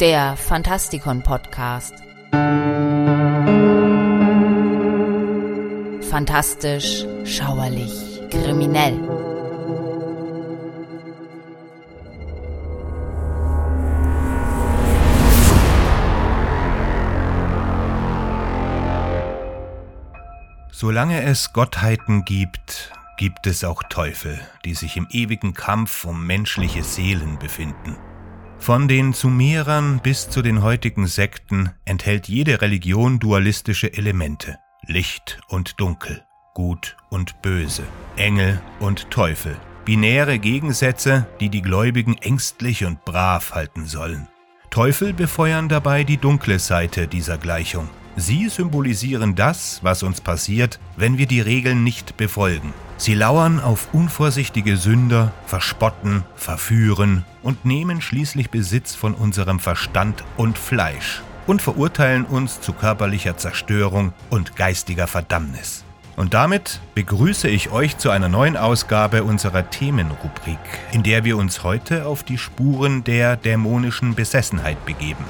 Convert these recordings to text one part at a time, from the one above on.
der Fantastikon Podcast. Fantastisch, schauerlich, kriminell. Solange es Gottheiten gibt, gibt es auch Teufel, die sich im ewigen Kampf um menschliche Seelen befinden. Von den Sumerern bis zu den heutigen Sekten enthält jede Religion dualistische Elemente. Licht und Dunkel, Gut und Böse, Engel und Teufel. Binäre Gegensätze, die die Gläubigen ängstlich und brav halten sollen. Teufel befeuern dabei die dunkle Seite dieser Gleichung. Sie symbolisieren das, was uns passiert, wenn wir die Regeln nicht befolgen. Sie lauern auf unvorsichtige Sünder, verspotten, verführen und nehmen schließlich Besitz von unserem Verstand und Fleisch und verurteilen uns zu körperlicher Zerstörung und geistiger Verdammnis. Und damit begrüße ich euch zu einer neuen Ausgabe unserer Themenrubrik, in der wir uns heute auf die Spuren der dämonischen Besessenheit begeben.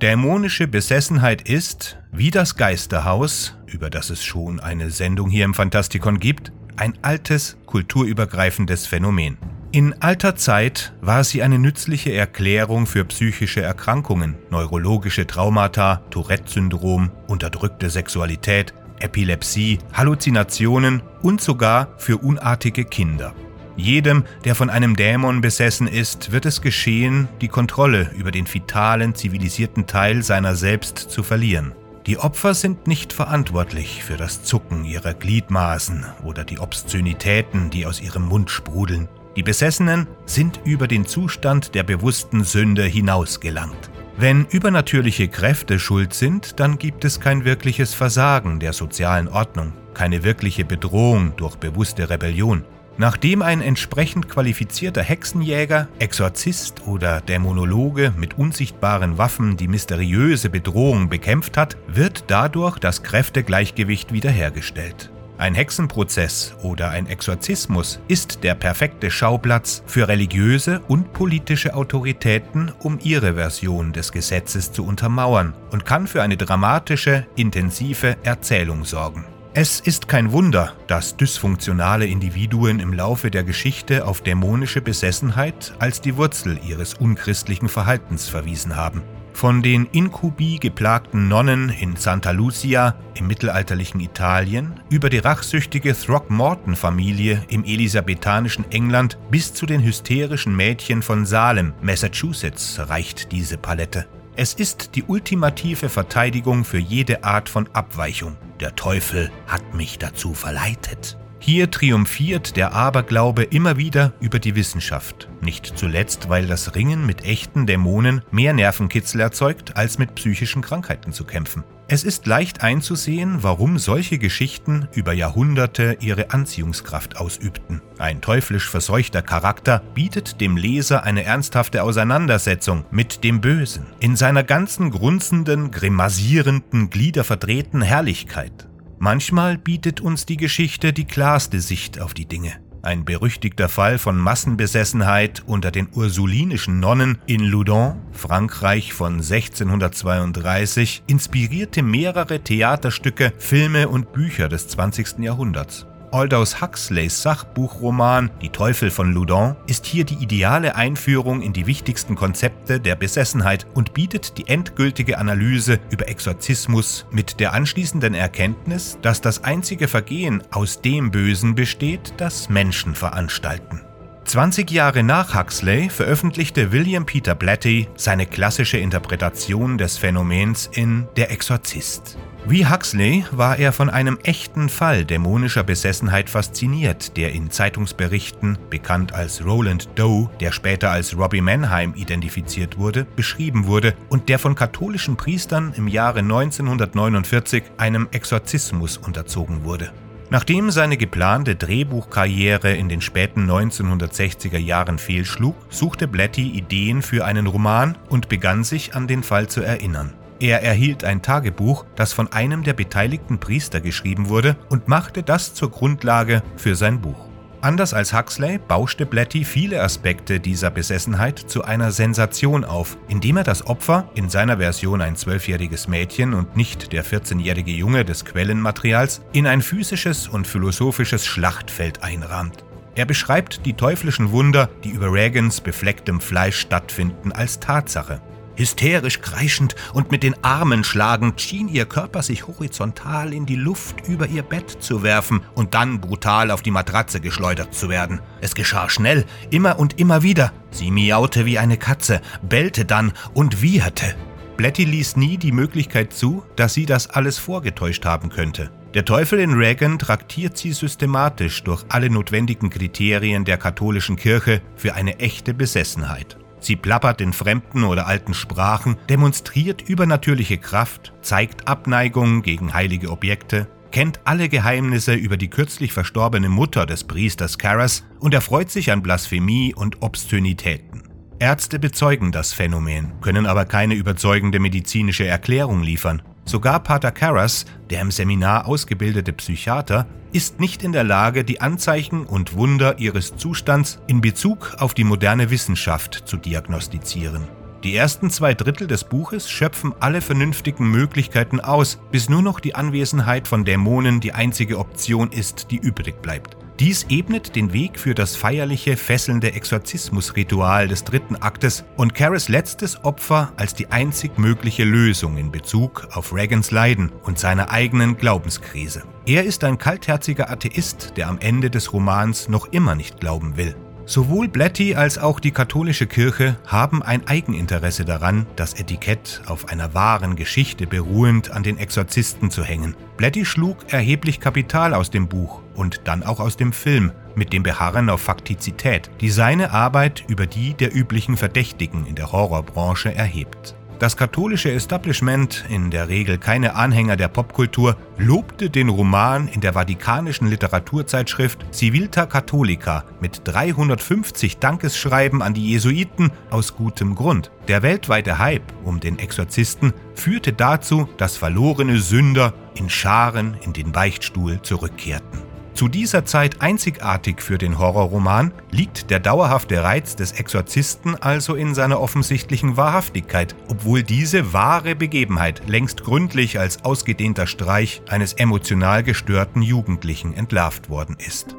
Dämonische Besessenheit ist, wie das Geisterhaus, über das es schon eine Sendung hier im Fantastikon gibt, ein altes, kulturübergreifendes Phänomen. In alter Zeit war sie eine nützliche Erklärung für psychische Erkrankungen, neurologische Traumata, Tourette-Syndrom, unterdrückte Sexualität, Epilepsie, Halluzinationen und sogar für unartige Kinder. Jedem, der von einem Dämon besessen ist, wird es geschehen, die Kontrolle über den vitalen, zivilisierten Teil seiner selbst zu verlieren. Die Opfer sind nicht verantwortlich für das Zucken ihrer Gliedmaßen oder die Obszönitäten, die aus ihrem Mund sprudeln. Die Besessenen sind über den Zustand der bewussten Sünde hinausgelangt. Wenn übernatürliche Kräfte schuld sind, dann gibt es kein wirkliches Versagen der sozialen Ordnung, keine wirkliche Bedrohung durch bewusste Rebellion. Nachdem ein entsprechend qualifizierter Hexenjäger, Exorzist oder Dämonologe mit unsichtbaren Waffen die mysteriöse Bedrohung bekämpft hat, wird dadurch das Kräftegleichgewicht wiederhergestellt. Ein Hexenprozess oder ein Exorzismus ist der perfekte Schauplatz für religiöse und politische Autoritäten, um ihre Version des Gesetzes zu untermauern und kann für eine dramatische, intensive Erzählung sorgen. Es ist kein Wunder, dass dysfunktionale Individuen im Laufe der Geschichte auf dämonische Besessenheit als die Wurzel ihres unchristlichen Verhaltens verwiesen haben. Von den Inkubi geplagten Nonnen in Santa Lucia im mittelalterlichen Italien über die rachsüchtige Throckmorton-Familie im elisabethanischen England bis zu den hysterischen Mädchen von Salem, Massachusetts reicht diese Palette. Es ist die ultimative Verteidigung für jede Art von Abweichung. Der Teufel hat mich dazu verleitet. Hier triumphiert der Aberglaube immer wieder über die Wissenschaft. Nicht zuletzt, weil das Ringen mit echten Dämonen mehr Nervenkitzel erzeugt, als mit psychischen Krankheiten zu kämpfen. Es ist leicht einzusehen, warum solche Geschichten über Jahrhunderte ihre Anziehungskraft ausübten. Ein teuflisch verseuchter Charakter bietet dem Leser eine ernsthafte Auseinandersetzung mit dem Bösen in seiner ganzen grunzenden, grimasierenden, gliederverdrehten Herrlichkeit. Manchmal bietet uns die Geschichte die klarste Sicht auf die Dinge. Ein berüchtigter Fall von Massenbesessenheit unter den ursulinischen Nonnen in Loudun, Frankreich von 1632, inspirierte mehrere Theaterstücke, Filme und Bücher des 20. Jahrhunderts. Aldous Huxleys Sachbuchroman Die Teufel von Loudun ist hier die ideale Einführung in die wichtigsten Konzepte der Besessenheit und bietet die endgültige Analyse über Exorzismus mit der anschließenden Erkenntnis, dass das einzige Vergehen aus dem Bösen besteht, das Menschen veranstalten. 20 Jahre nach Huxley veröffentlichte William Peter Blatty seine klassische Interpretation des Phänomens in Der Exorzist. Wie Huxley war er von einem echten Fall dämonischer Besessenheit fasziniert, der in Zeitungsberichten, bekannt als Roland Doe, der später als Robbie Mannheim identifiziert wurde, beschrieben wurde und der von katholischen Priestern im Jahre 1949 einem Exorzismus unterzogen wurde. Nachdem seine geplante Drehbuchkarriere in den späten 1960er Jahren fehlschlug, suchte Blatty Ideen für einen Roman und begann sich an den Fall zu erinnern. Er erhielt ein Tagebuch, das von einem der beteiligten Priester geschrieben wurde und machte das zur Grundlage für sein Buch. Anders als Huxley bauschte Blatty viele Aspekte dieser Besessenheit zu einer Sensation auf, indem er das Opfer, in seiner Version ein zwölfjähriges Mädchen und nicht der 14-jährige Junge des Quellenmaterials, in ein physisches und philosophisches Schlachtfeld einrahmt. Er beschreibt die teuflischen Wunder, die über Reagans beflecktem Fleisch stattfinden, als Tatsache. Hysterisch kreischend und mit den Armen schlagend schien ihr Körper sich horizontal in die Luft über ihr Bett zu werfen und dann brutal auf die Matratze geschleudert zu werden. Es geschah schnell, immer und immer wieder. Sie miaute wie eine Katze, bellte dann und wieherte. Bletty ließ nie die Möglichkeit zu, dass sie das alles vorgetäuscht haben könnte. Der Teufel in Reagan traktiert sie systematisch durch alle notwendigen Kriterien der katholischen Kirche für eine echte Besessenheit. Sie plappert in fremden oder alten Sprachen, demonstriert übernatürliche Kraft, zeigt Abneigung gegen heilige Objekte, kennt alle Geheimnisse über die kürzlich verstorbene Mutter des Priesters Karras und erfreut sich an Blasphemie und Obszönitäten. Ärzte bezeugen das Phänomen, können aber keine überzeugende medizinische Erklärung liefern. Sogar Pater Karras, der im Seminar ausgebildete Psychiater, ist nicht in der Lage, die Anzeichen und Wunder ihres Zustands in Bezug auf die moderne Wissenschaft zu diagnostizieren. Die ersten zwei Drittel des Buches schöpfen alle vernünftigen Möglichkeiten aus, bis nur noch die Anwesenheit von Dämonen die einzige Option ist, die übrig bleibt. Dies ebnet den Weg für das feierliche, fesselnde Exorzismusritual des dritten Aktes und Caras letztes Opfer als die einzig mögliche Lösung in Bezug auf Reagans Leiden und seiner eigenen Glaubenskrise. Er ist ein kaltherziger Atheist, der am Ende des Romans noch immer nicht glauben will. Sowohl Blatty als auch die katholische Kirche haben ein Eigeninteresse daran, das Etikett auf einer wahren Geschichte beruhend an den Exorzisten zu hängen. Blatty schlug erheblich Kapital aus dem Buch und dann auch aus dem Film mit dem Beharren auf Faktizität, die seine Arbeit über die der üblichen Verdächtigen in der Horrorbranche erhebt. Das katholische Establishment, in der Regel keine Anhänger der Popkultur, lobte den Roman in der vatikanischen Literaturzeitschrift Civilta Catholica mit 350 Dankesschreiben an die Jesuiten aus gutem Grund. Der weltweite Hype um den Exorzisten führte dazu, dass verlorene Sünder in Scharen in den Beichtstuhl zurückkehrten. Zu dieser Zeit einzigartig für den Horrorroman liegt der dauerhafte Reiz des Exorzisten also in seiner offensichtlichen Wahrhaftigkeit, obwohl diese wahre Begebenheit längst gründlich als ausgedehnter Streich eines emotional gestörten Jugendlichen entlarvt worden ist.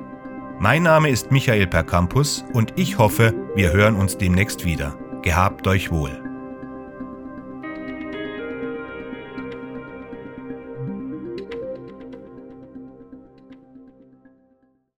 Mein Name ist Michael Percampus und ich hoffe, wir hören uns demnächst wieder. Gehabt euch wohl.